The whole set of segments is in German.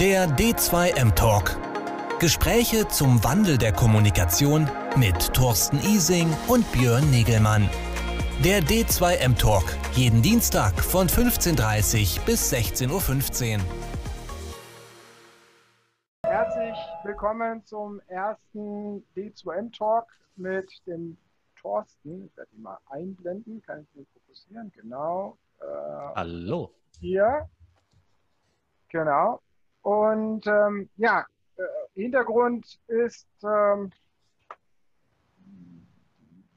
Der D2M Talk. Gespräche zum Wandel der Kommunikation mit Thorsten Ising und Björn Negelmann. Der D2M Talk. Jeden Dienstag von 15.30 Uhr bis 16.15 Uhr. Herzlich willkommen zum ersten D2M Talk mit dem Thorsten. Ich werde ihn mal einblenden. Kann ich ihn fokussieren? Genau. Äh, Hallo. Hier. Genau. Und ähm, ja, äh, Hintergrund ist, ähm,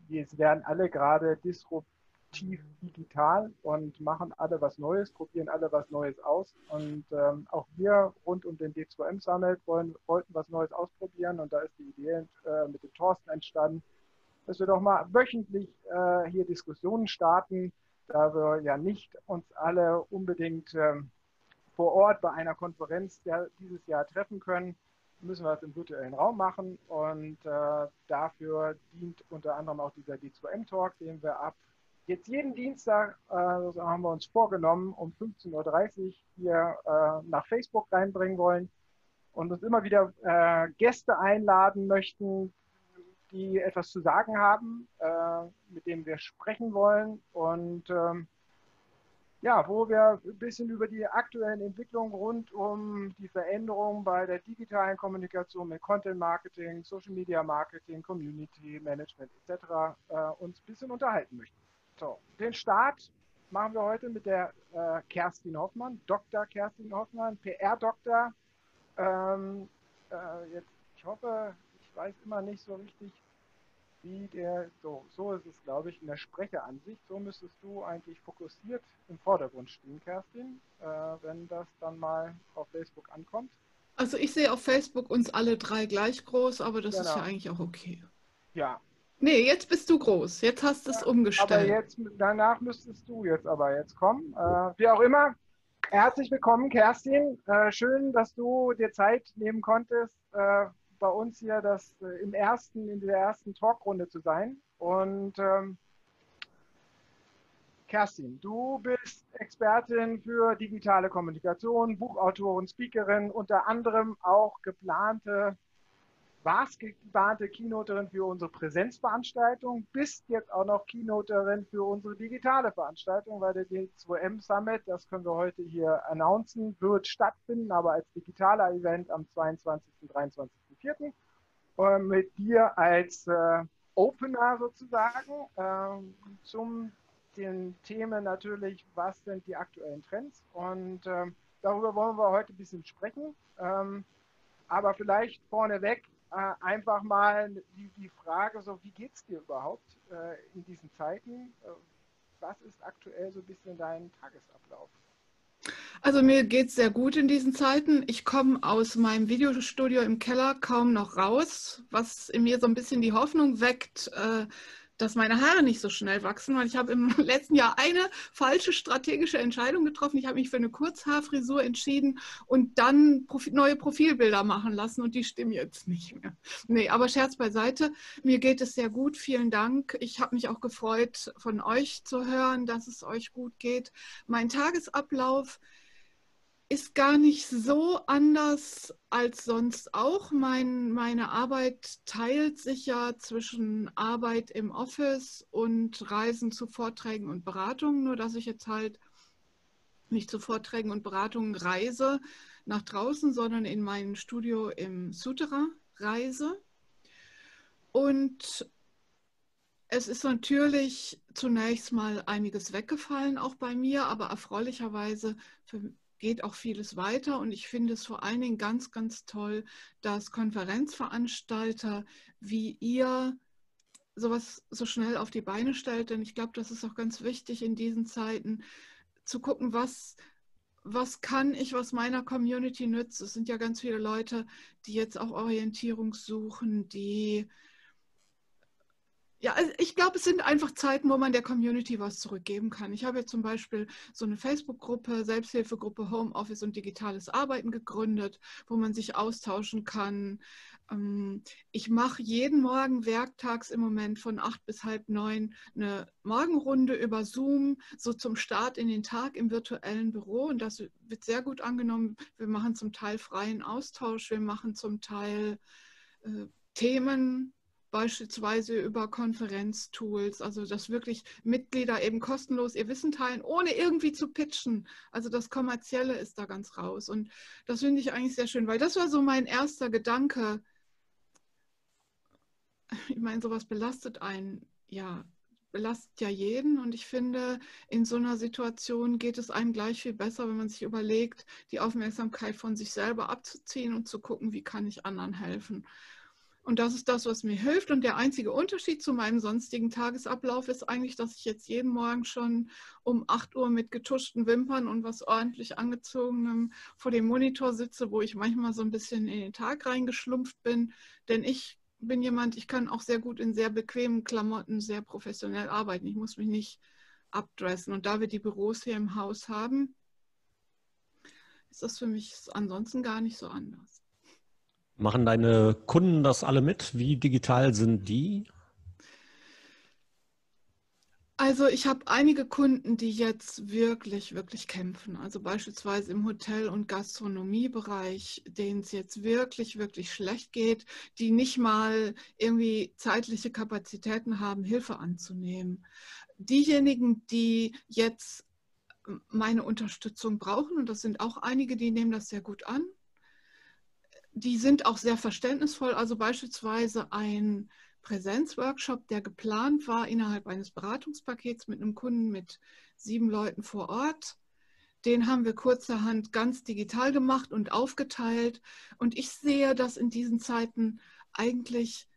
wir werden alle gerade disruptiv digital und machen alle was Neues, probieren alle was Neues aus. Und ähm, auch wir rund um den D2M Summit wollen, wollten was Neues ausprobieren. Und da ist die Idee äh, mit dem Thorsten entstanden, dass wir doch mal wöchentlich äh, hier Diskussionen starten, da wir ja nicht uns alle unbedingt ähm, vor Ort bei einer Konferenz dieses Jahr treffen können, müssen wir das im virtuellen Raum machen. Und äh, dafür dient unter anderem auch dieser D2M-Talk, den wir ab jetzt jeden Dienstag, äh, haben wir uns vorgenommen, um 15.30 Uhr hier äh, nach Facebook reinbringen wollen und uns immer wieder äh, Gäste einladen möchten, die etwas zu sagen haben, äh, mit denen wir sprechen wollen. Und ähm, ja, wo wir ein bisschen über die aktuellen Entwicklungen rund um die Veränderungen bei der digitalen Kommunikation mit Content Marketing, Social Media Marketing, Community Management etc. Äh, uns ein bisschen unterhalten möchten. So, den Start machen wir heute mit der äh, Kerstin Hoffmann, Dr. Kerstin Hoffmann, PR-Doktor. Ähm, äh, jetzt, ich hoffe, ich weiß immer nicht so richtig, wie der, so, so ist es, glaube ich, in der Sprecheransicht. So müsstest du eigentlich fokussiert im Vordergrund stehen, Kerstin, äh, wenn das dann mal auf Facebook ankommt. Also ich sehe auf Facebook uns alle drei gleich groß, aber das genau. ist ja eigentlich auch okay. Ja. Nee, jetzt bist du groß. Jetzt hast du es ja, umgestellt. Aber jetzt, danach müsstest du jetzt aber jetzt kommen. Äh, wie auch immer, herzlich willkommen, Kerstin. Äh, schön, dass du dir Zeit nehmen konntest, äh, bei uns hier das äh, im ersten, in der ersten Talkrunde zu sein. Und ähm, Kerstin, du bist Expertin für digitale Kommunikation, Buchautorin, Speakerin, unter anderem auch geplante warst geplante Keynoterin für unsere Präsenzveranstaltung, bist jetzt auch noch Keynoterin für unsere digitale Veranstaltung, weil der D2M Summit, das können wir heute hier announcen, wird stattfinden, aber als digitaler Event am 22. und 23.04. Äh, mit dir als äh, Opener sozusagen äh, zum den Themen natürlich, was sind die aktuellen Trends und äh, darüber wollen wir heute ein bisschen sprechen. Ähm, aber vielleicht vorneweg, äh, einfach mal die, die, Frage, so wie geht es dir überhaupt äh, in diesen Zeiten? Äh, was ist aktuell so ein bisschen dein Tagesablauf? Also mir geht es sehr gut in diesen Zeiten. Ich komme aus meinem Videostudio im Keller kaum noch raus, was in mir so ein bisschen die Hoffnung weckt, äh, dass meine Haare nicht so schnell wachsen, weil ich habe im letzten Jahr eine falsche strategische Entscheidung getroffen. Ich habe mich für eine Kurzhaarfrisur entschieden und dann Profi neue Profilbilder machen lassen und die stimmen jetzt nicht mehr. Nee, aber Scherz beiseite, mir geht es sehr gut. Vielen Dank. Ich habe mich auch gefreut, von euch zu hören, dass es euch gut geht. Mein Tagesablauf ist gar nicht so anders als sonst auch. Mein, meine Arbeit teilt sich ja zwischen Arbeit im Office und Reisen zu Vorträgen und Beratungen, nur dass ich jetzt halt nicht zu Vorträgen und Beratungen reise nach draußen, sondern in mein Studio im Souterrain reise. Und es ist natürlich zunächst mal einiges weggefallen, auch bei mir, aber erfreulicherweise für geht auch vieles weiter und ich finde es vor allen Dingen ganz, ganz toll, dass Konferenzveranstalter wie ihr sowas so schnell auf die Beine stellt, denn ich glaube, das ist auch ganz wichtig in diesen Zeiten zu gucken, was, was kann ich, was meiner Community nützt. Es sind ja ganz viele Leute, die jetzt auch Orientierung suchen, die Ja, also ich glaube, es sind einfach Zeiten, wo man der Community was zurückgeben kann. Ich habe jetzt zum Beispiel so eine Facebook-Gruppe, Selbsthilfegruppe Homeoffice und digitales Arbeiten gegründet, wo man sich austauschen kann. Ähm, ich mache jeden Morgen werktags im Moment von acht bis halb neun eine Morgenrunde über Zoom, so zum Start in den Tag im virtuellen Büro. Und das wird sehr gut angenommen. Wir machen zum Teil freien Austausch, wir machen zum Teil äh, Themen beispielsweise über Konferenztools, also dass wirklich Mitglieder eben kostenlos ihr Wissen teilen, ohne irgendwie zu pitchen. Also das Kommerzielle ist da ganz raus. Und das finde ich eigentlich sehr schön, weil das war so mein erster Gedanke. Ich meine, sowas belastet einen, ja, belastet ja jeden. Und ich finde, in so einer Situation geht es einem gleich viel besser, wenn man sich überlegt, die Aufmerksamkeit von sich selber abzuziehen und zu gucken, wie kann ich anderen helfen. Und das ist das, was mir hilft. Und der einzige Unterschied zu meinem sonstigen Tagesablauf ist eigentlich, dass ich jetzt jeden Morgen schon um 8 Uhr mit getuschten Wimpern und was ordentlich angezogenem vor dem Monitor sitze, wo ich manchmal so ein bisschen in den Tag reingeschlumpft bin. Denn ich bin jemand, ich kann auch sehr gut in sehr bequemen Klamotten sehr professionell arbeiten. Ich muss mich nicht abdressen. Und da wir die Büros hier im Haus haben, ist das für mich ansonsten gar nicht so anders. Machen deine Kunden das alle mit? Wie digital sind die? Also ich habe einige Kunden, die jetzt wirklich, wirklich kämpfen. Also beispielsweise im Hotel- und Gastronomiebereich, denen es jetzt wirklich, wirklich schlecht geht, die nicht mal irgendwie zeitliche Kapazitäten haben, Hilfe anzunehmen. Diejenigen, die jetzt meine Unterstützung brauchen, und das sind auch einige, die nehmen das sehr gut an, die sind auch sehr verständnisvoll. Also beispielsweise ein Präsenzworkshop, der geplant war innerhalb eines Beratungspakets mit einem Kunden mit sieben Leuten vor Ort. Den haben wir kurzerhand ganz digital gemacht und aufgeteilt. Und ich sehe, dass in diesen Zeiten eigentlich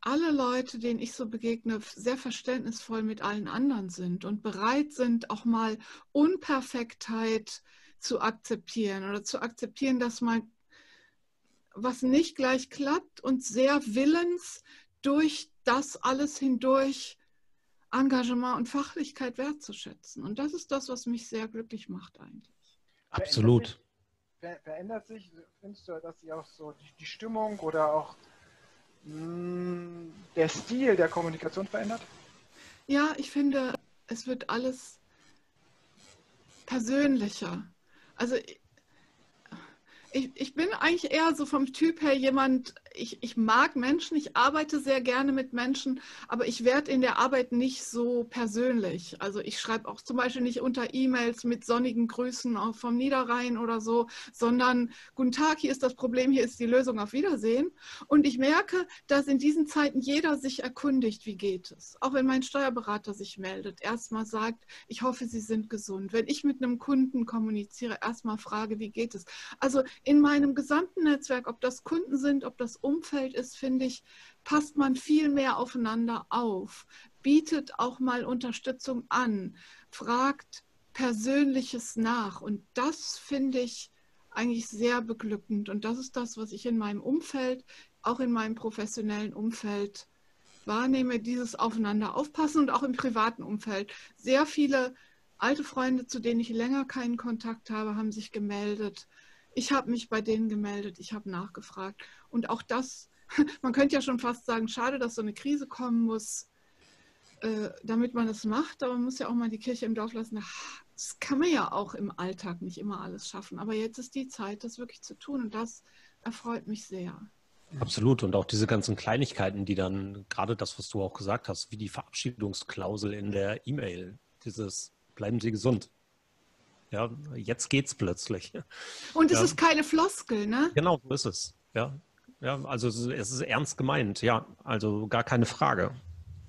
alle Leute, denen ich so begegne, sehr verständnisvoll mit allen anderen sind und bereit sind, auch mal Unperfektheit zu akzeptieren oder zu akzeptieren, dass man was nicht gleich klappt und sehr willens durch das alles hindurch Engagement und Fachlichkeit wertzuschätzen. Und das ist das, was mich sehr glücklich macht eigentlich. Absolut. Verändert sich, verändert sich findest du, dass sich auch so die, die Stimmung oder auch mh, hm, der Stil der Kommunikation verändert? Ja, ich finde, es wird alles persönlicher. Also ich, ich bin eigentlich eher so vom Typ her jemand, ich, ich mag Menschen, ich arbeite sehr gerne mit Menschen, aber ich werde in der Arbeit nicht so persönlich. Also ich schreibe auch zum Beispiel nicht unter E-Mails mit sonnigen Grüßen vom Niederrhein oder so, sondern Guten Tag, hier ist das Problem, hier ist die Lösung, auf Wiedersehen. Und ich merke, dass in diesen Zeiten jeder sich erkundigt, wie geht es. Auch wenn mein Steuerberater sich meldet, erstmal sagt, ich hoffe, Sie sind gesund. Wenn ich mit einem Kunden kommuniziere, erstmal frage, wie geht es. Also in meinem gesamten Netzwerk, ob das Kunden sind, ob das Umfeld ist, finde ich, passt man viel mehr aufeinander auf, bietet auch mal Unterstützung an, fragt Persönliches nach. Und das finde ich eigentlich sehr beglückend. Und das ist das, was ich in meinem Umfeld, auch in meinem professionellen Umfeld wahrnehme, dieses Aufeinander aufpassen und auch im privaten Umfeld. Sehr viele alte Freunde, zu denen ich länger keinen Kontakt habe, haben sich gemeldet ich habe mich bei denen gemeldet, ich habe nachgefragt. Und auch das, man könnte ja schon fast sagen, schade, dass so eine Krise kommen muss, äh, damit man das macht. Aber man muss ja auch mal die Kirche im Dorf lassen. Das kann man ja auch im Alltag nicht immer alles schaffen. Aber jetzt ist die Zeit, das wirklich zu tun. Und das erfreut mich sehr. Absolut. Und auch diese ganzen Kleinigkeiten, die dann, gerade das, was du auch gesagt hast, wie die Verabschiedungsklausel in der E-Mail, dieses bleiben Sie gesund. Ja, jetzt geht's plötzlich. Und es ja. ist keine Floskel, ne? Genau, so ist es. Ja, ja also es ist ernst gemeint. Ja, also gar keine Frage.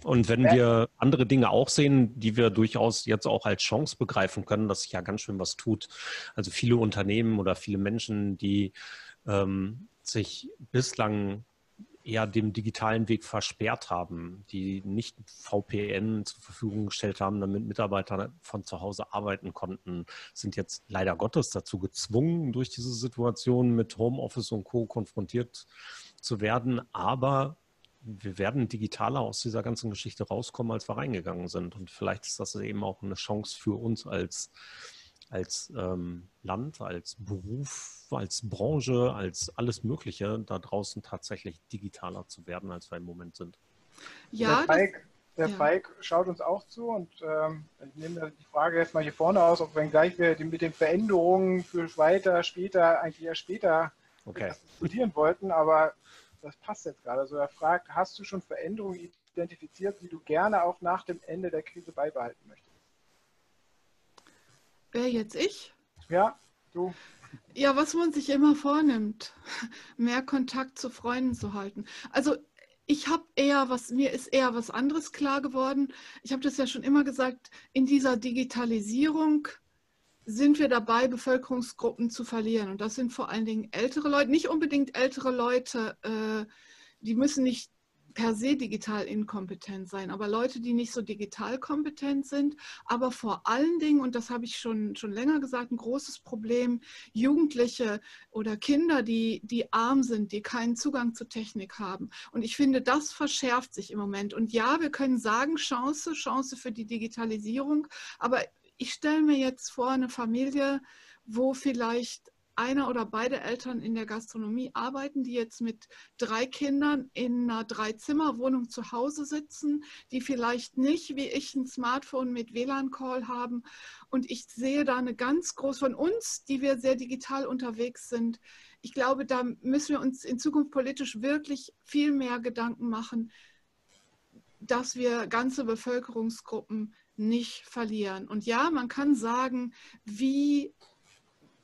Und wenn wir andere Dinge auch sehen, die wir durchaus jetzt auch als Chance begreifen können, dass sich ja ganz schön was tut. Also viele Unternehmen oder viele Menschen, die ähm, sich bislang eher dem digitalen Weg versperrt haben, die nicht VPN zur Verfügung gestellt haben, damit Mitarbeiter von zu Hause arbeiten konnten, sind jetzt leider Gottes dazu gezwungen, durch diese Situation mit Homeoffice und Co. konfrontiert zu werden. Aber wir werden digitaler aus dieser ganzen Geschichte rauskommen, als wir reingegangen sind. Und vielleicht ist das eben auch eine Chance für uns als, als ähm, Land, als Beruf, als Branche, als alles Mögliche, da draußen tatsächlich digitaler zu werden, als wir im Moment sind. Ja, der Falk, der ja. Falk schaut uns auch zu und ähm, ich nehme die Frage jetzt mal hier vorne aus, auch wenn gleich wir mit den Veränderungen für weiter, später, eigentlich eher später okay. diskutieren wollten, aber das passt jetzt gerade. Also er fragt, hast du schon Veränderungen identifiziert, die du gerne auch nach dem Ende der Krise beibehalten möchtest? Wer jetzt ich? Ja, du. Ja, was man sich immer vornimmt, mehr Kontakt zu Freunden zu halten. Also ich habe eher was, mir ist eher was anderes klar geworden. Ich habe das ja schon immer gesagt, in dieser Digitalisierung sind wir dabei, Bevölkerungsgruppen zu verlieren. Und das sind vor allen Dingen ältere Leute, nicht unbedingt ältere Leute, äh, die müssen nicht per se digital inkompetent sein, aber Leute, die nicht so digital kompetent sind, aber vor allen Dingen, und das habe ich schon, schon länger gesagt, ein großes Problem, Jugendliche oder Kinder, die, die arm sind, die keinen Zugang zur Technik haben. Und ich finde, das verschärft sich im Moment. Und ja, wir können sagen, Chance, Chance für die Digitalisierung, aber ich stelle mir jetzt vor, eine Familie, wo vielleicht einer oder beide Eltern in der Gastronomie arbeiten, die jetzt mit drei Kindern in einer Dreizimmerwohnung zu Hause sitzen, die vielleicht nicht wie ich ein Smartphone mit WLAN-Call haben. Und ich sehe da eine ganz große von uns, die wir sehr digital unterwegs sind. Ich glaube, da müssen wir uns in Zukunft politisch wirklich viel mehr Gedanken machen, dass wir ganze Bevölkerungsgruppen nicht verlieren. Und ja, man kann sagen, wie,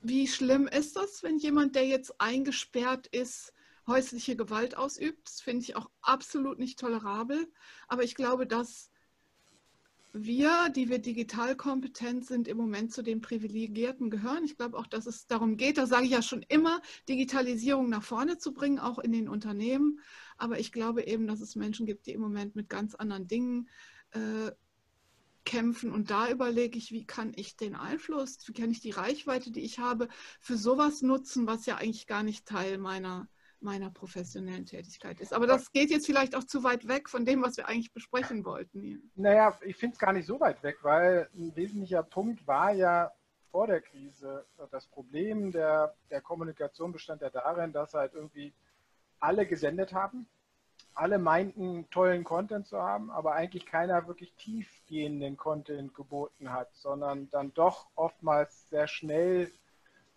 wie schlimm ist das, wenn jemand, der jetzt eingesperrt ist, häusliche Gewalt ausübt? Das finde ich auch absolut nicht tolerabel. Aber ich glaube, dass wir, die wir digital kompetent sind, im Moment zu den Privilegierten gehören. Ich glaube auch, dass es darum geht, da sage ich ja schon immer, Digitalisierung nach vorne zu bringen, auch in den Unternehmen. Aber ich glaube eben, dass es Menschen gibt, die im Moment mit ganz anderen Dingen äh, kämpfen. Und da überlege ich, wie kann ich den Einfluss, wie kann ich die Reichweite, die ich habe, für sowas nutzen, was ja eigentlich gar nicht Teil meiner, meiner professionellen Tätigkeit ist. Aber das geht jetzt vielleicht auch zu weit weg von dem, was wir eigentlich besprechen wollten. Hier. Naja, ich finde es gar nicht so weit weg, weil ein wesentlicher Punkt war ja vor der Krise, das Problem der, der Kommunikation bestand ja darin, dass halt irgendwie alle gesendet haben alle meinten, tollen Content zu haben, aber eigentlich keiner wirklich tiefgehenden Content geboten hat, sondern dann doch oftmals sehr schnell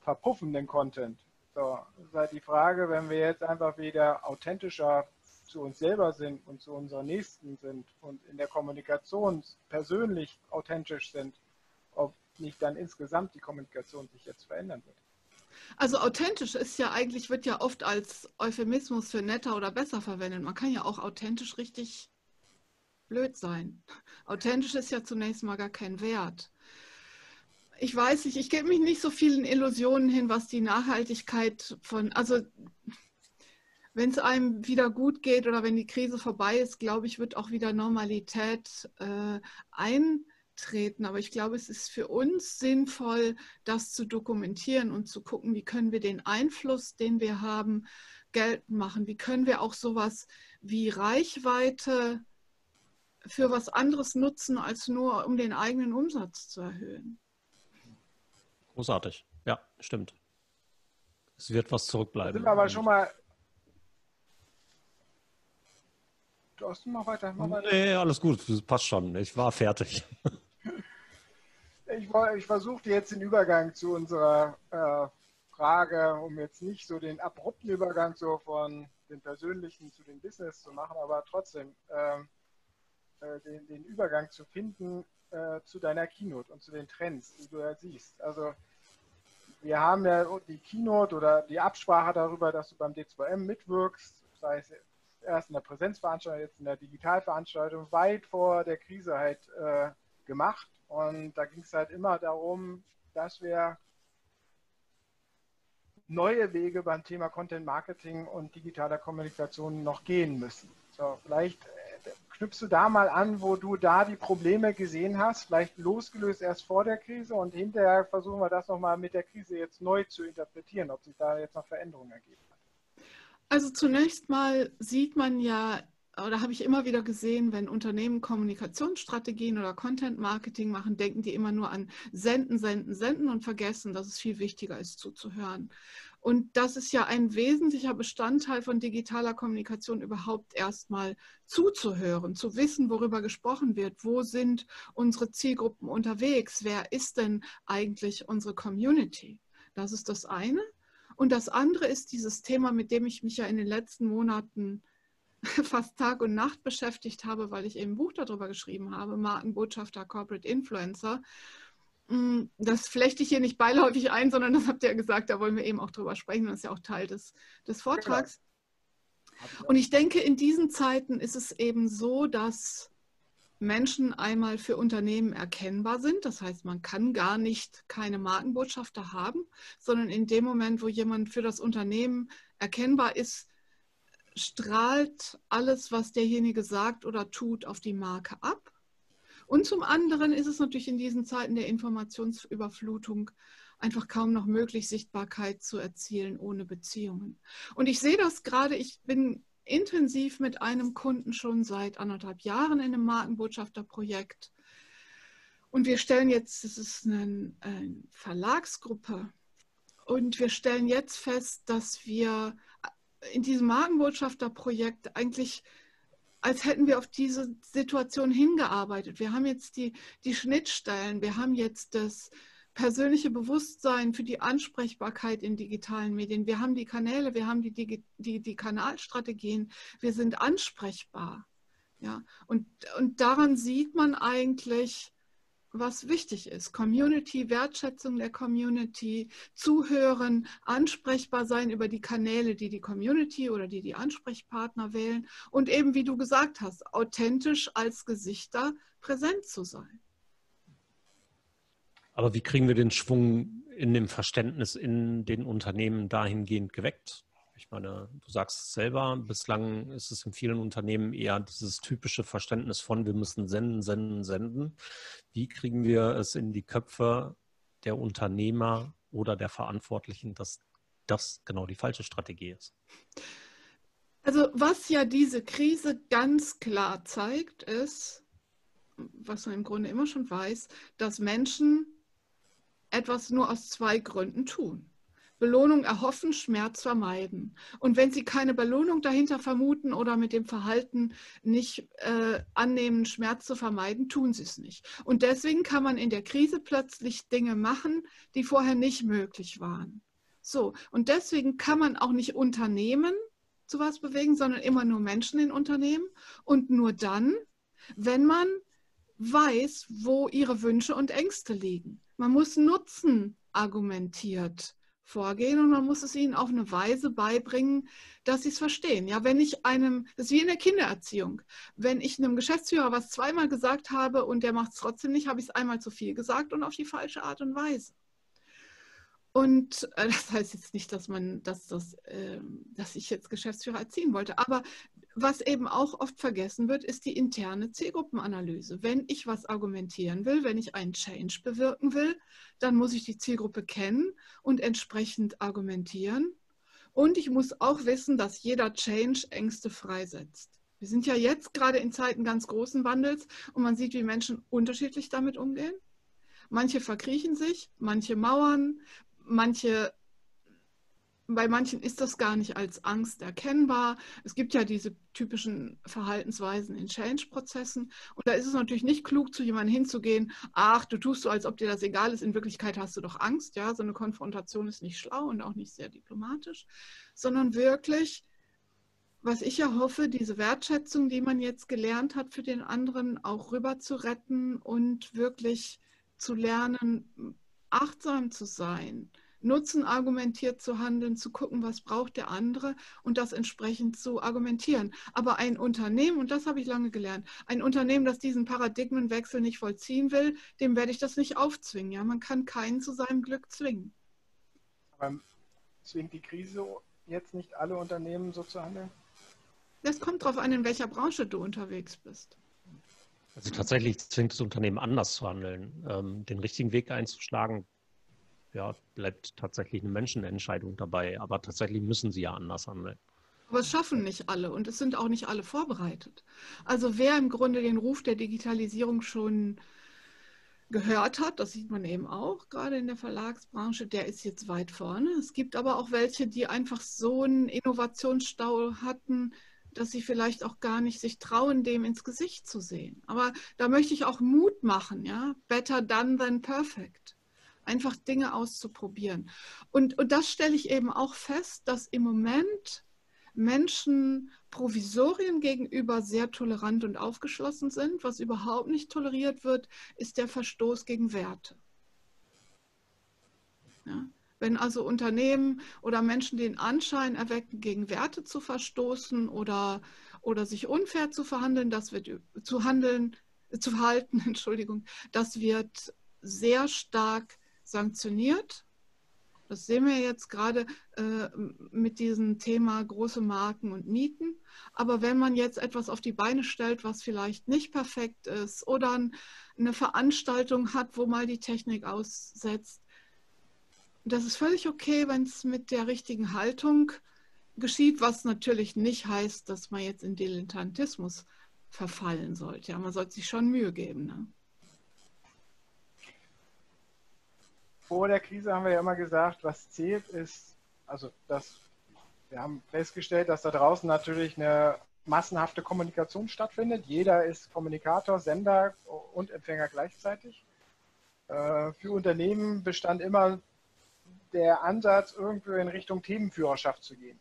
verpuffenden Content. So, das ist halt die Frage, wenn wir jetzt einfach wieder authentischer zu uns selber sind und zu unseren Nächsten sind und in der Kommunikation persönlich authentisch sind, ob nicht dann insgesamt die Kommunikation sich jetzt verändern wird. Also authentisch ist ja eigentlich, wird ja oft als Euphemismus für netter oder besser verwendet. Man kann ja auch authentisch richtig blöd sein. Authentisch ist ja zunächst mal gar kein Wert. Ich weiß nicht, ich gebe mich nicht so vielen Illusionen hin, was die Nachhaltigkeit von, also wenn es einem wieder gut geht oder wenn die Krise vorbei ist, glaube ich, wird auch wieder Normalität äh, ein treten. Aber ich glaube, es ist für uns sinnvoll, das zu dokumentieren und zu gucken, wie können wir den Einfluss, den wir haben, geltend machen. Wie können wir auch sowas wie Reichweite für was anderes nutzen, als nur um den eigenen Umsatz zu erhöhen. Großartig. Ja, stimmt. Es wird was zurückbleiben. Sind aber schon mal Thorsten, mach weiter, mach weiter. Nee, alles gut, passt schon. Ich war fertig. ich, ich versuchte jetzt den Übergang zu unserer äh, Frage, um jetzt nicht so den abrupten Übergang so von den persönlichen zu den Business zu machen, aber trotzdem ähm, äh, den, den, Übergang zu finden äh, zu deiner Keynote und zu den Trends, die du ja siehst. Also wir haben ja die Keynote oder die Absprache darüber, dass du beim D2M mitwirkst, sei es erst in der Präsenzveranstaltung, jetzt in der Digitalveranstaltung, weit vor der Krise halt äh, gemacht. Und da ging es halt immer darum, dass wir neue Wege beim Thema Content Marketing und digitaler Kommunikation noch gehen müssen. So, vielleicht äh, knüpfst du da mal an, wo du da die Probleme gesehen hast, vielleicht losgelöst erst vor der Krise und hinterher versuchen wir das nochmal mit der Krise jetzt neu zu interpretieren, ob sich da jetzt noch Veränderungen ergeben. Also zunächst mal sieht man ja oder habe ich immer wieder gesehen, wenn Unternehmen Kommunikationsstrategien oder Content Marketing machen, denken die immer nur an Senden, Senden, Senden und vergessen, dass es viel wichtiger ist, zuzuhören. Und das ist ja ein wesentlicher Bestandteil von digitaler Kommunikation, überhaupt erstmal zuzuhören, zu wissen, worüber gesprochen wird. Wo sind unsere Zielgruppen unterwegs? Wer ist denn eigentlich unsere Community? Das ist das eine. Und das andere ist dieses Thema, mit dem ich mich ja in den letzten Monaten fast Tag und Nacht beschäftigt habe, weil ich eben ein Buch darüber geschrieben habe, Markenbotschafter, Corporate Influencer. Mm, das flechte ich hier nicht beiläufig ein, sondern das habt ihr ja gesagt, da wollen wir eben auch drüber sprechen. Das ist ja auch Teil des, des Vortrags. Genau. Und ich denke, in diesen Zeiten ist es eben so, dass Menschen einmal für Unternehmen erkennbar sind. Das heißt, man kann gar nicht keine Markenbotschafter haben, sondern in dem Moment, wo jemand für das Unternehmen erkennbar ist, strahlt alles, was derjenige sagt oder tut, auf die Marke ab. Und zum anderen ist es natürlich in diesen Zeiten der Informationsüberflutung einfach kaum noch möglich, Sichtbarkeit zu erzielen ohne Beziehungen. Und ich sehe das gerade, ich bin intensiv mit einem Kunden schon seit anderthalb Jahren in einem Markenbotschafterprojekt. Und wir stellen jetzt, das ist eine, eine Verlagsgruppe, und wir stellen jetzt fest, dass wir in diesem Markenbotschafterprojekt eigentlich als hätten wir auf diese Situation hingearbeitet. Wir haben jetzt die, die Schnittstellen, wir haben jetzt das persönliche Bewusstsein für die Ansprechbarkeit in digitalen Medien, wir haben die Kanäle, wir haben die, die, die, die Kanalstrategien, wir sind ansprechbar. Ja, und, und daran sieht man eigentlich, was wichtig ist. Community, Wertschätzung der Community, zuhören, ansprechbar sein über die Kanäle, die die Community oder die die Ansprechpartner wählen und eben, wie du gesagt hast, authentisch als Gesichter präsent zu sein. Aber wie kriegen wir den Schwung in dem Verständnis in den Unternehmen dahingehend geweckt? Ich meine, du sagst es selber, bislang ist es in vielen Unternehmen eher dieses typische Verständnis von, wir müssen senden, senden, senden. Wie kriegen wir es in die Köpfe der Unternehmer oder der Verantwortlichen, dass das genau die falsche Strategie ist? Also was ja diese Krise ganz klar zeigt, ist, was man im Grunde immer schon weiß, dass Menschen etwas nur aus zwei Gründen tun. Belohnung erhoffen, Schmerz vermeiden. Und wenn Sie keine Belohnung dahinter vermuten oder mit dem Verhalten nicht äh, annehmen, Schmerz zu vermeiden, tun Sie es nicht. Und deswegen kann man in der Krise plötzlich Dinge machen, die vorher nicht möglich waren. So, und deswegen kann man auch nicht Unternehmen zu was bewegen, sondern immer nur Menschen in Unternehmen. Und nur dann, wenn man weiß, wo ihre Wünsche und Ängste liegen. Man muss Nutzen argumentiert vorgehen und man muss es ihnen auf eine Weise beibringen, dass sie es verstehen. Ja, wenn ich einem, das ist wie in der Kindererziehung, wenn ich einem Geschäftsführer was zweimal gesagt habe und der macht es trotzdem nicht, habe ich es einmal zu viel gesagt und auf die falsche Art und Weise. Und äh, das heißt jetzt nicht, dass man, dass das, äh, dass ich jetzt Geschäftsführer erziehen wollte, aber was eben auch oft vergessen wird, ist die interne Zielgruppenanalyse. Wenn ich was argumentieren will, wenn ich einen Change bewirken will, dann muss ich die Zielgruppe kennen und entsprechend argumentieren. Und ich muss auch wissen, dass jeder Change Ängste freisetzt. Wir sind ja jetzt gerade in Zeiten ganz großen Wandels und man sieht, wie Menschen unterschiedlich damit umgehen. Manche verkriechen sich, manche mauern, manche bei manchen ist das gar nicht als Angst erkennbar. Es gibt ja diese typischen Verhaltensweisen in Change-Prozessen. Und da ist es natürlich nicht klug, zu jemandem hinzugehen, ach, du tust so, als ob dir das egal ist. In Wirklichkeit hast du doch Angst. Ja, so eine Konfrontation ist nicht schlau und auch nicht sehr diplomatisch, sondern wirklich, was ich ja hoffe, diese Wertschätzung, die man jetzt gelernt hat, für den anderen auch rüber zu retten und wirklich zu lernen, achtsam zu sein nutzenargumentiert zu handeln, zu gucken, was braucht der andere und das entsprechend zu argumentieren. Aber ein Unternehmen, und das habe ich lange gelernt, ein Unternehmen, das diesen Paradigmenwechsel nicht vollziehen will, dem werde ich das nicht aufzwingen. Ja, man kann keinen zu seinem Glück zwingen. Aber zwingt die Krise jetzt nicht alle Unternehmen so zu handeln? Das kommt darauf an, in welcher Branche du unterwegs bist. Also tatsächlich zwingt das Unternehmen anders zu handeln, ähm, den richtigen Weg einzuschlagen, ja, bleibt tatsächlich eine Menschenentscheidung dabei. Aber tatsächlich müssen sie ja anders handeln. Aber es schaffen nicht alle und es sind auch nicht alle vorbereitet. Also wer im Grunde den Ruf der Digitalisierung schon gehört hat, das sieht man eben auch gerade in der Verlagsbranche, der ist jetzt weit vorne. Es gibt aber auch welche, die einfach so einen Innovationsstau hatten, dass sie vielleicht auch gar nicht sich trauen, dem ins Gesicht zu sehen. Aber da möchte ich auch Mut machen, ja. Better done than perfect. Einfach Dinge auszuprobieren. Und, und das stelle ich eben auch fest, dass im Moment Menschen Provisorien gegenüber sehr tolerant und aufgeschlossen sind. Was überhaupt nicht toleriert wird, ist der Verstoß gegen Werte. Ja? Wenn also Unternehmen oder Menschen den Anschein erwecken, gegen Werte zu verstoßen oder, oder sich unfair zu verhandeln, das wird zu handeln, zu verhalten, Entschuldigung, das wird sehr stark sanktioniert das sehen wir jetzt gerade äh, mit diesem Thema große Marken und Mieten. Aber wenn man jetzt etwas auf die Beine stellt, was vielleicht nicht perfekt ist oder eine Veranstaltung hat, wo mal die Technik aussetzt, das ist völlig okay, wenn es mit der richtigen Haltung geschieht, was natürlich nicht heißt, dass man jetzt in Dilettantismus verfallen sollte. Ja, man sollte sich schon Mühe geben. Ne? Vor der Krise haben wir ja immer gesagt, was zählt ist, also das, wir haben festgestellt, dass da draußen natürlich eine massenhafte Kommunikation stattfindet. Jeder ist Kommunikator, Sender und Empfänger gleichzeitig. Äh, für Unternehmen bestand immer der Ansatz, irgendwo in Richtung Themenführerschaft zu gehen.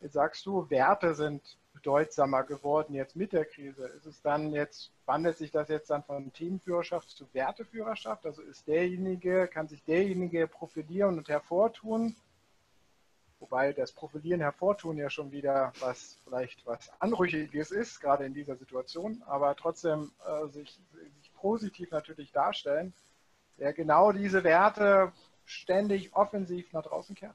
Jetzt sagst du, Werte sind bedeutsamer geworden jetzt mit der Krise? Ist es dann jetzt, wandelt sich das jetzt dann von Teamführerschaft zu Werteführerschaft? Also ist derjenige, kann sich derjenige profilieren und hervortun? Wobei das Profilieren, Hervortun ja schon wieder was vielleicht was Anrüchiges ist, gerade in dieser Situation, aber trotzdem äh, sich, sich positiv natürlich darstellen, der genau diese Werte ständig offensiv nach draußen kehrt.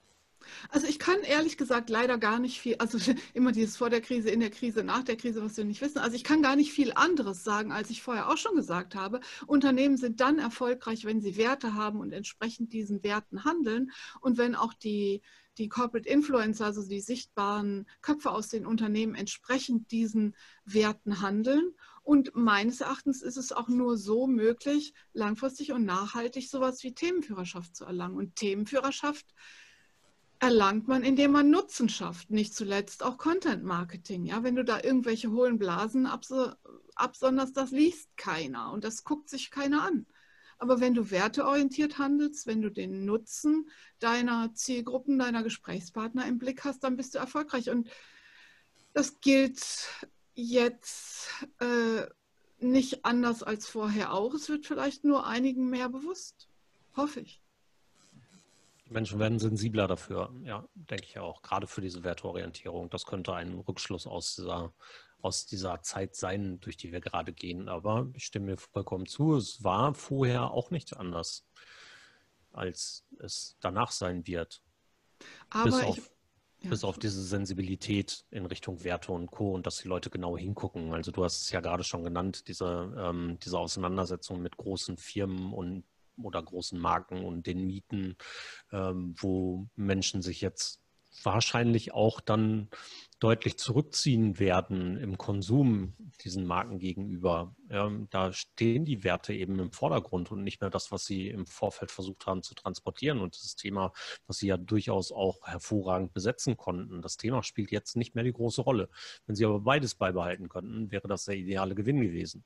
Also ich kann ehrlich gesagt leider gar nicht viel, also immer dieses vor der Krise, in der Krise, nach der Krise, was wir nicht wissen. Also ich kann gar nicht viel anderes sagen, als ich vorher auch schon gesagt habe. Unternehmen sind dann erfolgreich, wenn sie Werte haben und entsprechend diesen Werten handeln. Und wenn auch die, die Corporate Influencer, also die sichtbaren Köpfe aus den Unternehmen entsprechend diesen Werten handeln. Und meines Erachtens ist es auch nur so möglich, langfristig und nachhaltig sowas wie Themenführerschaft zu erlangen. Und Themenführerschaft erlangt man, indem man Nutzen schafft. Nicht zuletzt auch Content Marketing. Ja, wenn du da irgendwelche hohlen Blasen absonderst, das liest keiner und das guckt sich keiner an. Aber wenn du werteorientiert handelst, wenn du den Nutzen deiner Zielgruppen, deiner Gesprächspartner im Blick hast, dann bist du erfolgreich. Und das gilt jetzt äh, nicht anders als vorher auch. Es wird vielleicht nur einigen mehr bewusst. Hoffe ich. Die Menschen werden sensibler dafür, ja, denke ich auch, gerade für diese Werteorientierung. Das könnte ein Rückschluss aus dieser, aus dieser Zeit sein, durch die wir gerade gehen. Aber ich stimme mir vollkommen zu, es war vorher auch nicht anders, als es danach sein wird. Aber bis auf, ja. bis auf diese Sensibilität in Richtung Werte und Co. und dass die Leute genau hingucken. Also du hast es ja gerade schon genannt, diese, ähm, diese Auseinandersetzung mit großen Firmen und oder großen Marken und den Mieten, ähm, wo Menschen sich jetzt wahrscheinlich auch dann deutlich zurückziehen werden im Konsum diesen Marken gegenüber. Ja, da stehen die Werte eben im Vordergrund und nicht mehr das, was sie im Vorfeld versucht haben zu transportieren. Und das Thema, was sie ja durchaus auch hervorragend besetzen konnten. Das Thema spielt jetzt nicht mehr die große Rolle. Wenn sie aber beides beibehalten könnten, wäre das der ideale Gewinn gewesen.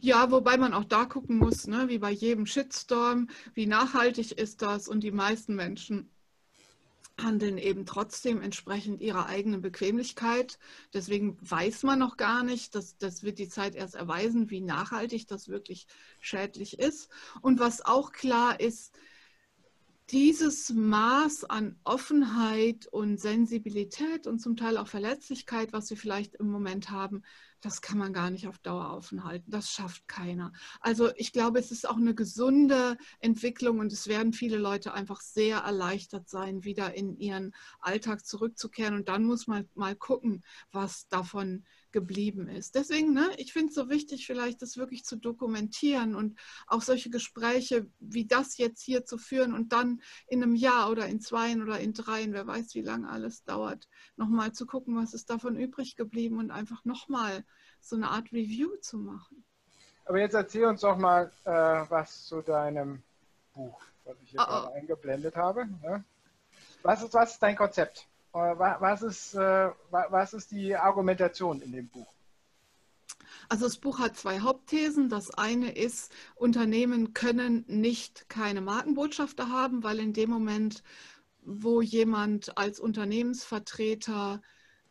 Ja. wobei man auch da gucken muss, ne, wie bei jedem Shitstorm, wie nachhaltig ist das und die meisten Menschen handeln eben trotzdem entsprechend ihrer eigenen Bequemlichkeit. Deswegen weiß man noch gar nicht, dass das wird die Zeit erst erweisen, wie nachhaltig das wirklich schädlich ist. Und was auch klar ist, dieses Maß an Offenheit und Sensibilität und zum Teil auch Verletzlichkeit, was wir vielleicht im Moment haben, das kann man gar nicht auf Dauer aufhalten. Das schafft keiner. Also ich glaube, es ist auch eine gesunde Entwicklung und es werden viele Leute einfach sehr erleichtert sein, wieder in ihren Alltag zurückzukehren. Und dann muss man mal gucken, was davon geblieben ist. Deswegen, ne, ich finde es so wichtig, vielleicht das wirklich zu dokumentieren und auch solche Gespräche wie das jetzt hier zu führen und dann in einem Jahr oder in zwei oder in dreien, wer weiß, wie lange alles dauert, nochmal zu gucken, was ist davon übrig geblieben und einfach nochmal so eine Art Review zu machen. Aber jetzt erzähl uns doch mal äh, was zu deinem Buch, was ich hier oh, oh. eingeblendet habe. Ne? Was, ist, was ist dein Konzept? Was ist, äh, was ist die Argumentation in dem Buch? Also das Buch hat zwei Hauptthesen. Das eine ist, Unternehmen können nicht keine Markenbotschafter haben, weil in dem Moment, wo jemand als Unternehmensvertreter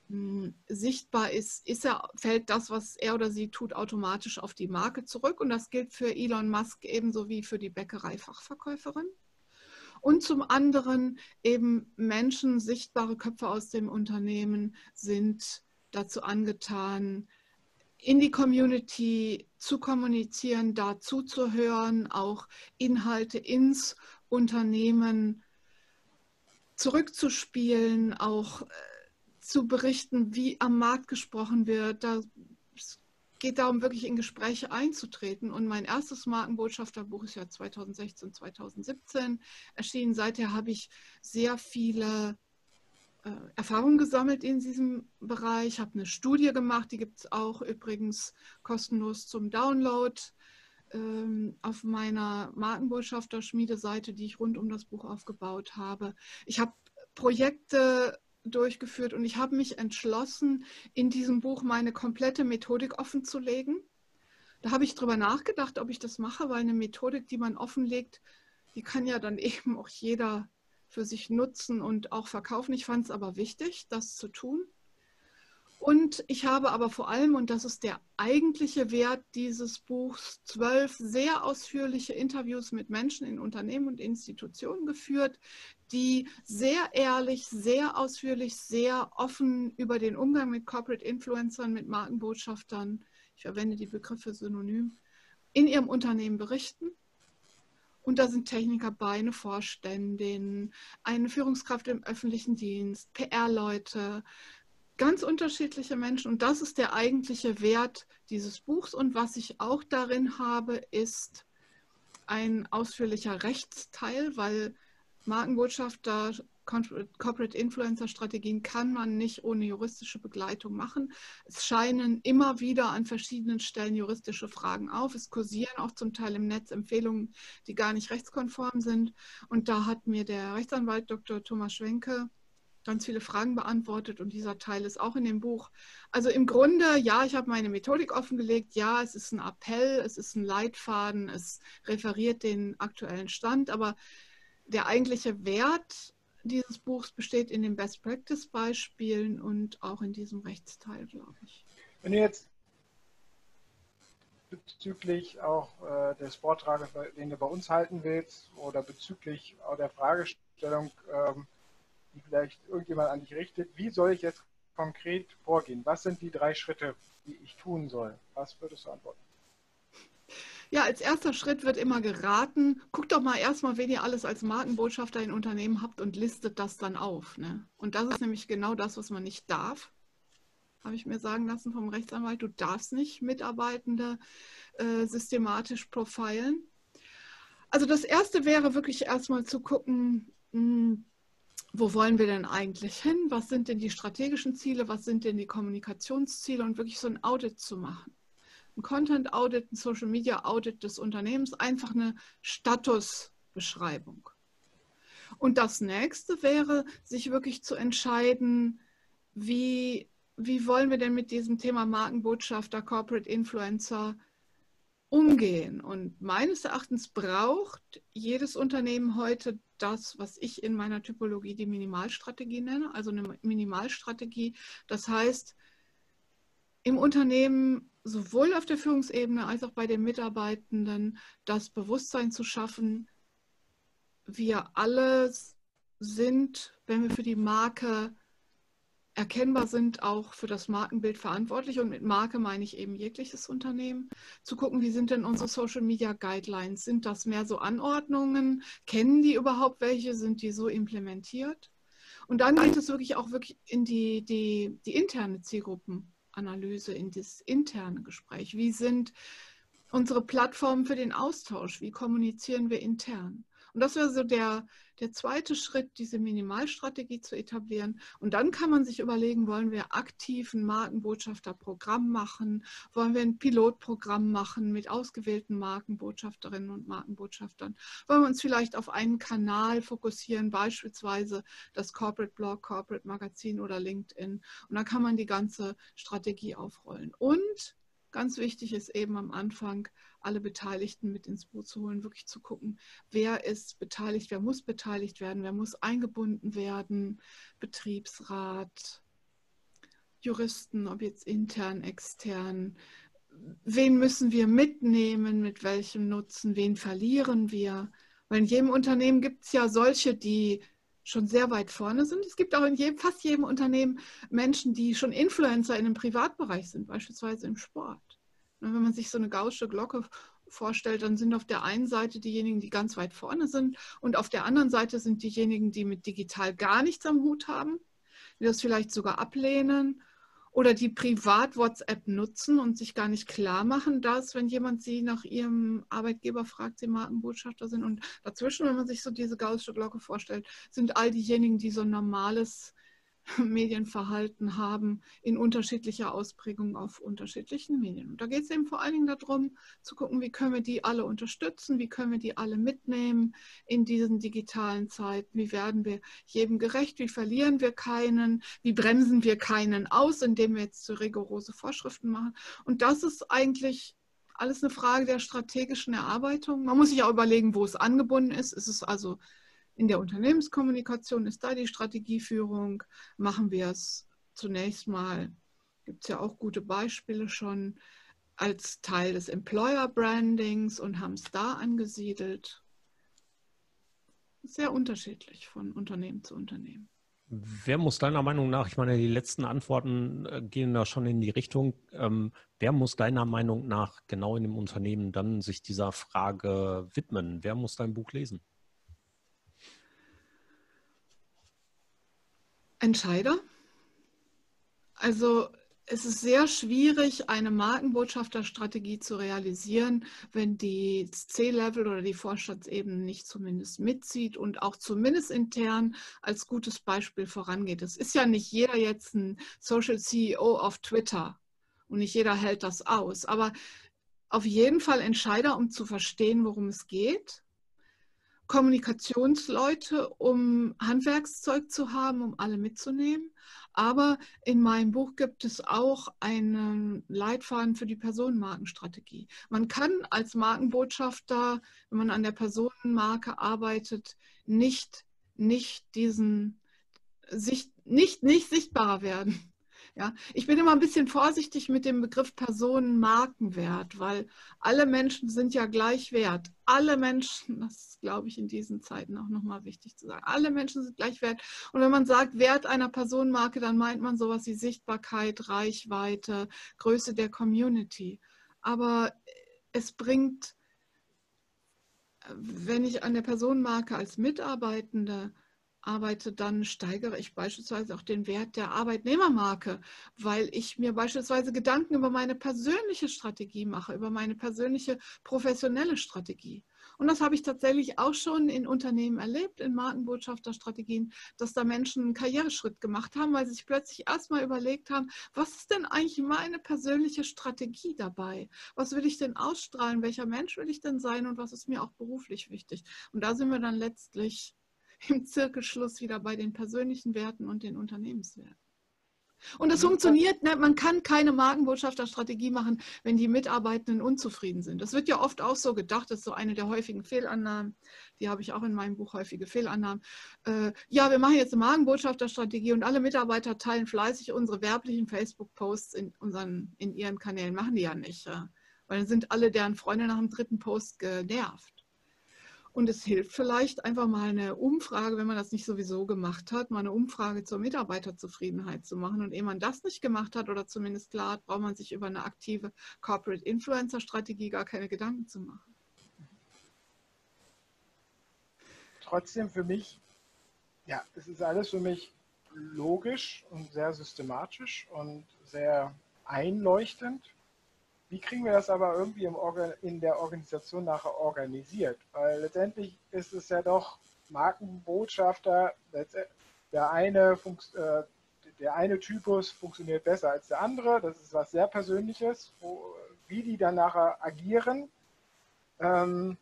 hm, sichtbar ist, ist er, fällt das, was er oder sie tut, automatisch auf die Marke zurück. Und das gilt für Elon Musk ebenso wie für die Bäckerei-Fachverkäuferin und zum anderen eben Menschen, sichtbare Köpfe aus dem Unternehmen sind dazu angetan, in die Community zu kommunizieren, dazu zu hören, auch Inhalte ins Unternehmen zurückzuspielen, auch äh, zu berichten, wie am Markt gesprochen wird. Da geht darum, wirklich in Gespräche einzutreten. Und mein erstes Markenbotschafterbuch ist ja 2016, 2017 erschienen. Seither habe ich sehr viele äh, Erfahrungen gesammelt in diesem Bereich. Ich habe eine Studie gemacht, die gibt es auch übrigens kostenlos zum Download ähm, auf meiner Markenbotschafter-Schmiedeseite, die ich rund um das Buch aufgebaut habe. Ich habe Projekte durchgeführt und ich habe mich entschlossen, in diesem Buch meine komplette Methodik offenzulegen. Da habe ich drüber nachgedacht, ob ich das mache, weil eine Methodik, die man offenlegt, die kann ja dann eben auch jeder für sich nutzen und auch verkaufen. Ich fand es aber wichtig, das zu tun. Und ich habe aber vor allem, und das ist der eigentliche Wert dieses Buchs, zwölf sehr ausführliche Interviews mit Menschen in Unternehmen und Institutionen geführt, die sehr ehrlich, sehr ausführlich, sehr offen über den Umgang mit Corporate Influencern, mit Markenbotschaftern, ich verwende die Begriffe synonym, in ihrem Unternehmen berichten. Und da sind Techniker bei, eine Vorständin, eine Führungskraft im öffentlichen Dienst, PR-Leute, ganz unterschiedliche Menschen. Und das ist der eigentliche Wert dieses Buchs. Und was ich auch darin habe, ist ein ausführlicher Rechtsteil, weil Markenbotschafter, Corporate Influencer Strategien kann man nicht ohne juristische Begleitung machen. Es scheinen immer wieder an verschiedenen Stellen juristische Fragen auf. Es kursieren auch zum Teil im Netz Empfehlungen, die gar nicht rechtskonform sind. Und da hat mir der Rechtsanwalt Dr. Thomas Schwenke ganz viele Fragen beantwortet und dieser Teil ist auch in dem Buch. Also im Grunde, ja, ich habe meine Methodik offengelegt, ja, es ist ein Appell, es ist ein Leitfaden, es referiert den aktuellen Stand, aber der eigentliche Wert dieses Buchs besteht in den Best Practice Beispielen und auch in diesem Rechtsteil, glaube ich. Wenn du jetzt bezüglich auch äh, des Vortrages, den du bei uns halten willst, oder bezüglich auch der Fragestellung, ähm, die vielleicht irgendjemand an dich richtet, wie soll ich jetzt konkret vorgehen? Was sind die drei Schritte, die ich tun soll? Was würdest du antworten? Ja, als erster Schritt wird immer geraten, guckt doch mal erstmal, wen ihr alles als Markenbotschafter in Unternehmen habt und listet das dann auf. Ne? Und das ist nämlich genau das, was man nicht darf. Habe ich mir sagen lassen vom Rechtsanwalt, du darfst nicht Mitarbeitende äh, systematisch profilen. Also das erste wäre wirklich erstmal zu gucken, mh, hm, wo wollen wir denn eigentlich hin? Was sind denn die strategischen Ziele? Was sind denn die Kommunikationsziele? Und wirklich so ein Audit zu machen ein Content Audit, ein Social Media Audit des Unternehmens, einfach eine Statusbeschreibung. Und das nächste wäre, sich wirklich zu entscheiden, wie, wie wollen wir denn mit diesem Thema Markenbotschafter, Corporate Influencer umgehen. Und meines Erachtens braucht jedes Unternehmen heute das, was ich in meiner Typologie die Minimalstrategie nenne, also eine Minimalstrategie. Das heißt, im Unternehmen sowohl auf der Führungsebene als auch bei den Mitarbeitenden das Bewusstsein zu schaffen, wir alle sind, wenn wir für die Marke erkennbar sind, auch für das Markenbild verantwortlich. Und mit Marke meine ich eben jegliches Unternehmen. Zu gucken, wie sind denn unsere Social Media Guidelines? Sind das mehr so Anordnungen? Kennen die überhaupt welche? Sind die so implementiert? Und dann geht es wirklich auch wirklich in die, die, die interne Zielgruppenanalyse, in das interne Gespräch. Wie sind unsere Plattformen für den Austausch? Wie kommunizieren wir intern? Und das wäre so der, der zweite Schritt, diese Minimalstrategie zu etablieren. Und dann kann man sich überlegen, wollen wir aktiv ein Markenbotschafterprogramm machen? Wollen wir ein Pilotprogramm machen mit ausgewählten Markenbotschafterinnen und Markenbotschaftern? Wollen wir uns vielleicht auf einen Kanal fokussieren, beispielsweise das Corporate Blog, Corporate Magazin oder LinkedIn? Und dann kann man die ganze Strategie aufrollen. Und Ganz wichtig ist eben am Anfang, alle Beteiligten mit ins Boot zu holen, wirklich zu gucken, wer ist beteiligt, wer muss beteiligt werden, wer muss eingebunden werden, Betriebsrat, Juristen, ob jetzt intern, extern, wen müssen wir mitnehmen, mit welchem Nutzen, wen verlieren wir. Weil in jedem Unternehmen gibt es ja solche, die schon sehr weit vorne sind. Es gibt auch in jedem, fast jedem Unternehmen Menschen, die schon Influencer in dem Privatbereich sind, beispielsweise im Sport. Und wenn man sich so eine gaussche Glocke vorstellt, dann sind auf der einen Seite diejenigen, die ganz weit vorne sind und auf der anderen Seite sind diejenigen, die mit digital gar nichts am Hut haben, die das vielleicht sogar ablehnen oder die privat WhatsApp nutzen und sich gar nicht klar machen, dass, wenn jemand sie nach ihrem Arbeitgeber fragt, sie Markenbotschafter sind. Und dazwischen, wenn man sich so diese gaussische Glocke vorstellt, sind all diejenigen, die so ein normales Medienverhalten haben in unterschiedlicher Ausprägung auf unterschiedlichen Medien. Und da geht es eben vor allen Dingen darum, zu gucken, wie können wir die alle unterstützen, wie können wir die alle mitnehmen in diesen digitalen Zeiten, wie werden wir jedem gerecht, wie verlieren wir keinen, wie bremsen wir keinen aus, indem wir jetzt so rigorose Vorschriften machen. Und das ist eigentlich alles eine Frage der strategischen Erarbeitung. Man muss sich auch überlegen, wo es angebunden ist. Ist es also in der Unternehmenskommunikation ist da die Strategieführung. Machen wir es zunächst mal, gibt es ja auch gute Beispiele schon, als Teil des Employer Brandings und haben es da angesiedelt. Sehr unterschiedlich von Unternehmen zu Unternehmen. Wer muss deiner Meinung nach, ich meine, die letzten Antworten äh, gehen da schon in die Richtung, ähm, wer muss deiner Meinung nach genau in dem Unternehmen dann sich dieser Frage widmen? Wer muss dein Buch lesen? Entscheider. Also es ist sehr schwierig, eine Markenbotschafterstrategie zu realisieren, wenn die C-Level oder die Vorstandsebene nicht zumindest mitzieht und auch zumindest intern als gutes Beispiel vorangeht. Es ist ja nicht jeder jetzt ein Social CEO auf Twitter und nicht jeder hält das aus, aber auf jeden Fall Entscheider, um zu verstehen, worum es geht Kommunikationsleute, um Handwerkszeug zu haben, um alle mitzunehmen. Aber in meinem Buch gibt es auch einen Leitfaden für die Personenmarkenstrategie. Man kann als Markenbotschafter, wenn man an der Personenmarke arbeitet, nicht, nicht diesen, nicht, nicht sichtbarer werden. Ja, ich bin immer ein bisschen vorsichtig mit dem Begriff Personenmarkenwert, weil alle Menschen sind ja gleich wert. Alle Menschen, das ist, glaube ich, in diesen Zeiten auch nochmal wichtig zu sagen, alle Menschen sind gleich wert. Und wenn man sagt Wert einer Personenmarke, dann meint man sowas wie Sichtbarkeit, Reichweite, Größe der Community. Aber es bringt, wenn ich an der Personenmarke als Mitarbeitende arbeite, dann steigere ich beispielsweise auch den Wert der Arbeitnehmermarke, weil ich mir beispielsweise Gedanken über meine persönliche Strategie mache, über meine persönliche professionelle Strategie. Und das habe ich tatsächlich auch schon in Unternehmen erlebt, in Markenbotschafterstrategien, dass da Menschen einen Karriereschritt gemacht haben, weil sie sich plötzlich erstmal überlegt haben, was ist denn eigentlich meine persönliche Strategie dabei? Was will ich denn ausstrahlen? Welcher Mensch will ich denn sein? Und was ist mir auch beruflich wichtig? Und da sind wir dann letztlich im Zirkelschluss wieder bei den persönlichen Werten und den Unternehmenswerten. Und das funktioniert, ne? man kann keine Markenbotschafterstrategie machen, wenn die Mitarbeitenden unzufrieden sind. Das wird ja oft auch so gedacht, das ist so eine der häufigen Fehlannahmen, die habe ich auch in meinem Buch häufige Fehlannahmen. Äh, ja, wir machen jetzt eine Markenbotschafterstrategie und alle Mitarbeiter teilen fleißig unsere werblichen Facebook-Posts in, in ihren Kanälen. Machen die ja nicht, ja? weil dann sind alle deren Freunde nach dem dritten Post genervt. Und es hilft vielleicht einfach mal eine Umfrage, wenn man das nicht sowieso gemacht hat, mal eine Umfrage zur Mitarbeiterzufriedenheit zu machen. Und ehe man das nicht gemacht hat oder zumindest klar hat, braucht man sich über eine aktive Corporate Influencer Strategie gar keine Gedanken zu machen. Trotzdem für mich, ja, es ist alles für mich logisch und sehr systematisch und sehr einleuchtend. Wie kriegen wir das aber irgendwie in der Organisation nachher organisiert? Weil letztendlich ist es ja doch Markenbotschafter, der eine, äh, der eine Typus funktioniert besser als der andere. Das ist was sehr Persönliches, wo, wie die dann nachher agieren. Ähm,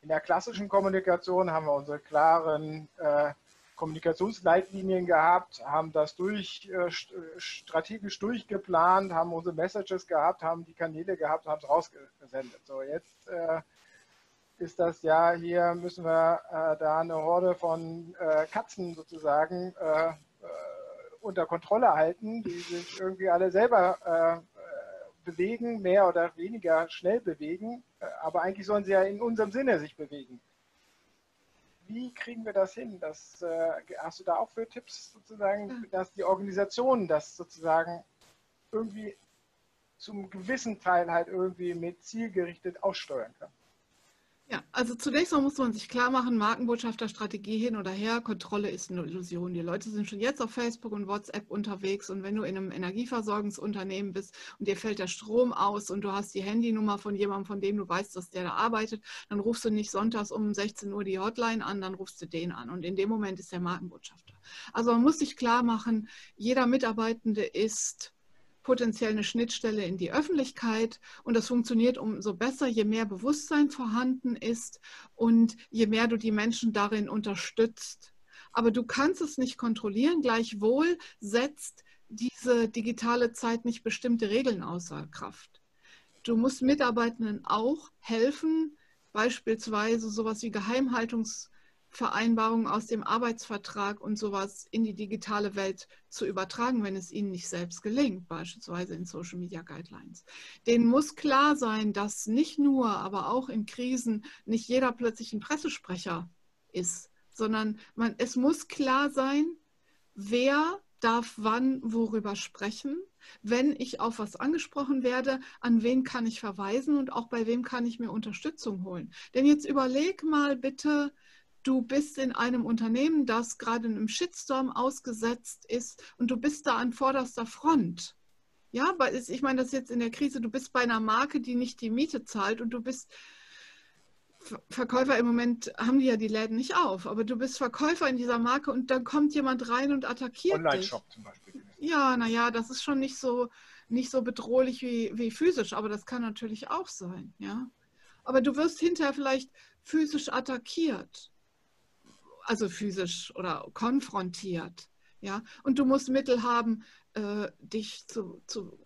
in der klassischen Kommunikation haben wir unsere klaren äh, Kommunikationsleitlinien gehabt, haben das durch, äh, strategisch durchgeplant, haben unsere Messages gehabt, haben die Kanäle gehabt, haben es rausgesendet. So, jetzt äh, ist das ja, hier müssen wir äh, da eine Horde von äh, Katzen sozusagen äh, äh, unter Kontrolle halten, die sich irgendwie alle selber bewegen, mehr oder weniger schnell bewegen, aber eigentlich sollen sie ja in unserem Sinne sich bewegen wie kriegen wir das hin? Das, äh, hast du da auch für Tipps sozusagen, dass die Organisation das sozusagen irgendwie zum gewissen Teil halt irgendwie mit zielgerichtet aussteuern kann? Ja, also zunächst mal muss man sich klar machen, Markenbotschafterstrategie hin oder her, Kontrolle ist eine Illusion. Die Leute sind schon jetzt auf Facebook und WhatsApp unterwegs und wenn du in einem Energieversorgungsunternehmen bist und dir fällt der Strom aus und du hast die Handynummer von jemandem, von dem du weißt, dass der da arbeitet, dann rufst du nicht sonntags um 16 Uhr die Hotline an, dann rufst du den an und in dem Moment ist der Markenbotschafter. Also man muss sich klar machen, jeder Mitarbeitende ist potenziell eine Schnittstelle in die Öffentlichkeit. Und das funktioniert umso besser, je mehr Bewusstsein vorhanden ist und je mehr du die Menschen darin unterstützt. Aber du kannst es nicht kontrollieren. Gleichwohl setzt diese digitale Zeit nicht bestimmte Regeln außer Kraft. Du musst Mitarbeitenden auch helfen, beispielsweise sowas wie Geheimhaltungs- Vereinbarungen aus dem Arbeitsvertrag und sowas in die digitale Welt zu übertragen, wenn es ihnen nicht selbst gelingt, beispielsweise in Social Media Guidelines. Denen muss klar sein, dass nicht nur, aber auch in Krisen nicht jeder plötzlich ein Pressesprecher ist, sondern man, es muss klar sein, wer darf wann worüber sprechen. Wenn ich auf was angesprochen werde, an wen kann ich verweisen und auch bei wem kann ich mir Unterstützung holen. Denn jetzt überleg mal bitte, du bist in einem Unternehmen, das gerade einem Shitstorm ausgesetzt ist und du bist da an vorderster Front. Ja, weil ich meine, das jetzt in der Krise, du bist bei einer Marke, die nicht die Miete zahlt und du bist Verkäufer im Moment haben die ja die Läden nicht auf, aber du bist Verkäufer in dieser Marke und dann kommt jemand rein und attackiert Online-Shop zum Beispiel. Ja, naja, das ist schon nicht so, nicht so bedrohlich wie, wie physisch, aber das kann natürlich auch sein, ja. Aber du wirst hinterher vielleicht physisch attackiert also physisch oder konfrontiert. Ja? Und du musst Mittel haben, äh, dich zu, zu,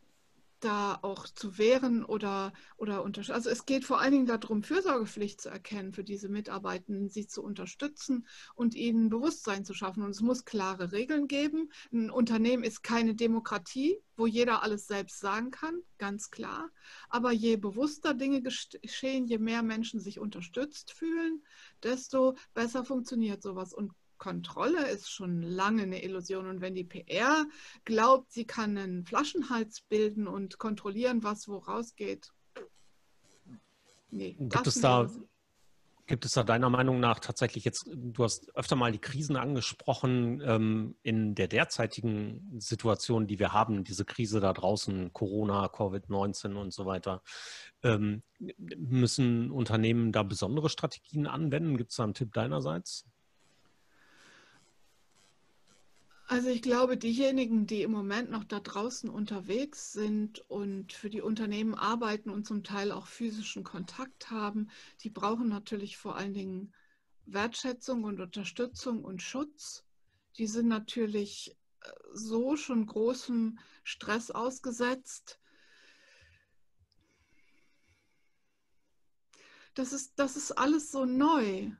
da auch zu wehren oder, oder unterstützen. Also es geht vor allen Dingen darum, Fürsorgepflicht zu erkennen für diese Mitarbeitenden, sie zu unterstützen und ihnen Bewusstsein zu schaffen. Und es muss klare Regeln geben. Ein Unternehmen ist keine Demokratie, wo jeder alles selbst sagen kann, ganz klar. Aber je bewusster Dinge geschehen, je mehr Menschen sich unterstützt fühlen, desto besser funktioniert sowas. Und Kontrolle ist schon lange eine Illusion. Und wenn die PR glaubt, sie kann einen Flaschenhals bilden und kontrollieren, was wo rausgeht, nee. Gibt es da, Gibt es da deiner Meinung nach tatsächlich jetzt, du hast öfter mal die Krisen angesprochen, ähm, in der derzeitigen Situation, die wir haben, diese Krise da draußen, Corona, Covid-19 und so weiter, ähm, müssen Unternehmen da besondere Strategien anwenden? Gibt es da einen Tipp deinerseits? Also ich glaube, diejenigen, die im Moment noch da draußen unterwegs sind und für die Unternehmen arbeiten und zum Teil auch physischen Kontakt haben, die brauchen natürlich vor allen Dingen Wertschätzung und Unterstützung und Schutz. Die sind natürlich äh, so schon großem Stress ausgesetzt. Das ist, das ist alles so neu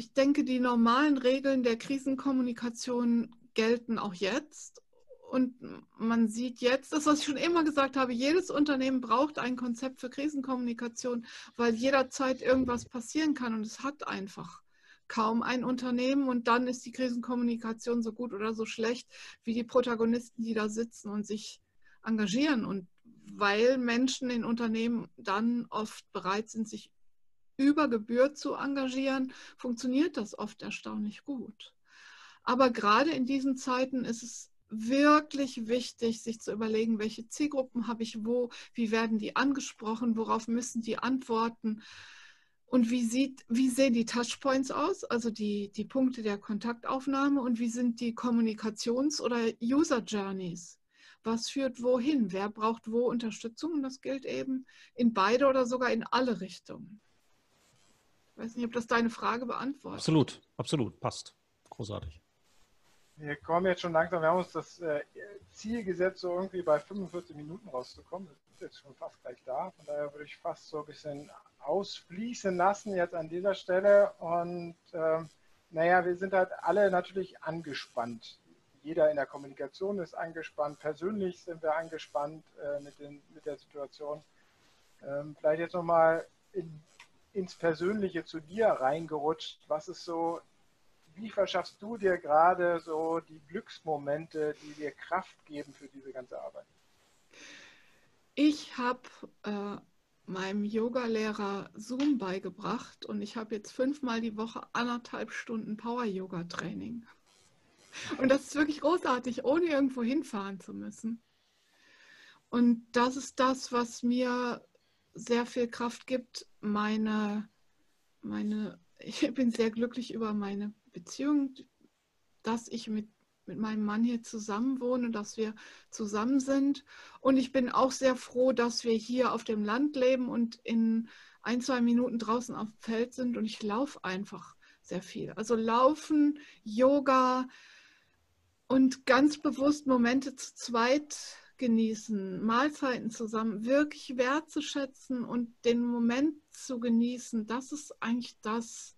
ich denke, die normalen Regeln der Krisenkommunikation gelten auch jetzt. und man sieht jetzt, das, was ich schon immer gesagt habe, jedes Unternehmen braucht ein Konzept für Krisenkommunikation, weil jederzeit irgendwas passieren kann. Und es hat einfach kaum ein Unternehmen. Und dann ist die Krisenkommunikation so gut oder so schlecht wie die Protagonisten, die da sitzen und sich engagieren. Und weil Menschen in Unternehmen dann oft bereit sind, sich über Gebühr zu engagieren, funktioniert das oft erstaunlich gut. Aber gerade in diesen Zeiten ist es wirklich wichtig, sich zu überlegen, welche Zielgruppen habe ich wo, wie werden die angesprochen, worauf müssen die antworten und wie, sieht, wie sehen die Touchpoints aus, also die, die Punkte der Kontaktaufnahme und wie sind die Kommunikations- oder User-Journeys. Was führt wohin? Wer braucht wo Unterstützung? Und das gilt eben in beide oder sogar in alle Richtungen. Ich weiß nicht, ob das deine Frage beantwortet. Absolut, absolut, passt. Großartig. Wir kommen jetzt schon langsam, wir haben uns das äh, Ziel gesetzt, so irgendwie bei 45 Minuten rauszukommen. Das ist jetzt schon fast gleich da. Von daher würde ich fast so ein bisschen ausfließen lassen jetzt an dieser Stelle. Und äh, naja, wir sind halt alle natürlich angespannt. Jeder in der Kommunikation ist angespannt. Persönlich sind wir angespannt äh, mit, den, mit der Situation. Ähm, vielleicht jetzt nochmal in, ins Persönliche zu dir reingerutscht. Was ist so wie verschaffst du dir gerade so die Glücksmomente, die dir Kraft geben für diese ganze Arbeit? Ich habe äh, meinem Yogalehrer Zoom beigebracht und ich habe jetzt fünfmal die Woche anderthalb Stunden Power-Yoga-Training. Und das ist wirklich großartig, ohne irgendwo hinfahren zu müssen. Und das ist das, was mir sehr viel Kraft gibt, meine, meine, ich bin sehr glücklich über meine Beziehung, dass ich mit, mit meinem Mann hier zusammen wohne, dass wir zusammen sind. Und ich bin auch sehr froh, dass wir hier auf dem Land leben und in ein, zwei Minuten draußen auf dem Feld sind. Und ich laufe einfach sehr viel. Also Laufen, Yoga und ganz bewusst Momente zu zweit genießen, Mahlzeiten zusammen wirklich wertzuschätzen und den Moment zu genießen, das ist eigentlich das,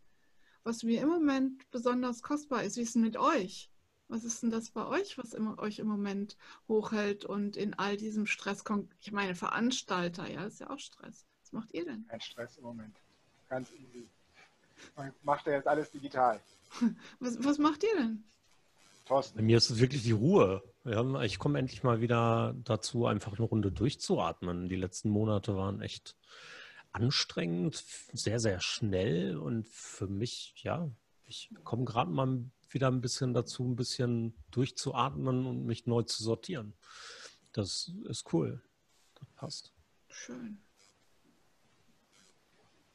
was mir im Moment besonders kostbar ist. Wie ist es mit euch? Was ist denn das bei euch, was immer, euch im Moment hochhält und in all diesem Stress kommt? Ich meine, Veranstalter, ja, ist ja auch Stress. Was macht ihr denn? Kein Stress im Moment. Ganz easy. Man macht ja jetzt alles digital. Was, was macht ihr denn? Thorsten. Bei mir ist es wirklich die Ruhe. Ja, ich komme endlich mal wieder dazu, einfach eine Runde durchzuatmen. Die letzten Monate waren echt anstrengend, sehr, sehr schnell und für mich, ja, ich komme gerade mal wieder ein bisschen dazu, ein bisschen durchzuatmen und mich neu zu sortieren. Das ist cool. Das passt. Schön.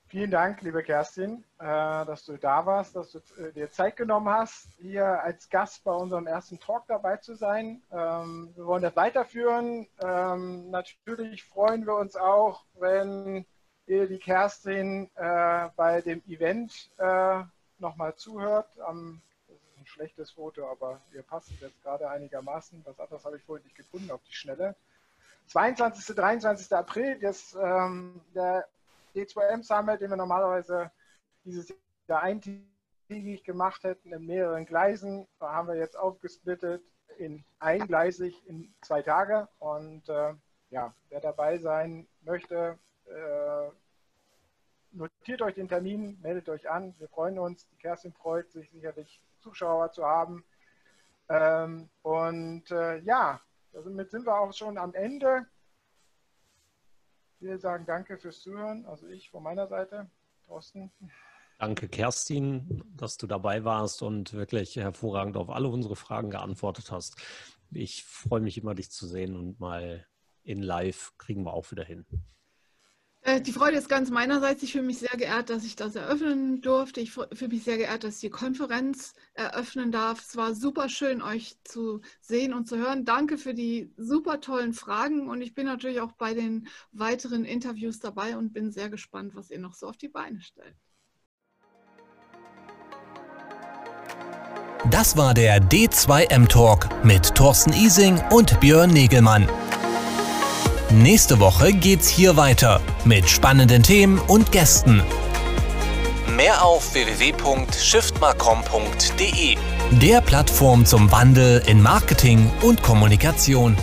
Vielen Dank, liebe Kerstin, äh, dass du da warst, dass du äh, dir Zeit genommen hast, hier als Gast bei unserem ersten Talk dabei zu sein. Ähm, wir wollen das weiterführen. Ähm, natürlich freuen wir uns auch, wenn ihr die Kerstin äh, bei dem Event nochmal zuhört. Das ist ein schlechtes Foto, aber wir passen jetzt gerade einigermaßen. Was anderes habe ich vorhin nicht gefunden auf die Schnelle. 22. 23. April, das, ähm, der D2M Summit, den wir normalerweise dieses Jahr eintägig gemacht hätten in mehreren Gleisen, haben wir jetzt aufgesplittet in eingleisig in zwei Tage. Und äh, ja, wer dabei sein möchte, äh, notiert euch den Termin, meldet euch an. Wir freuen uns. Die Kerstin freut sich sicherlich, Zuschauer zu haben. Ähm, und äh, ja, damit sind wir auch schon am Ende. Wir sagen danke fürs Zuhören. Also ich von meiner Seite, Thorsten. Danke, Kerstin, dass du dabei warst und wirklich hervorragend auf alle unsere Fragen geantwortet hast. Ich freue mich immer, dich zu sehen und mal in live kriegen wir auch wieder hin. Äh, die Freude ist ganz meinerseits. Ich fühle mich sehr geehrt, dass ich das eröffnen durfte. Ich fühle mich sehr geehrt, dass ich die Konferenz eröffnen darf. Es war super schön, euch zu sehen und zu hören. Danke für die super tollen Fragen und ich bin natürlich auch bei den weiteren Interviews dabei und bin sehr gespannt, was ihr noch so auf die Beine stellt. Das war der D2M Talk mit Thorsten Ising und Björn Negelmann. Nächste Woche geht's hier weiter mit spannenden Themen und Gästen. Mehr auf www.shiftmarcom.de der Plattform zum Wandel in Marketing und Kommunikation.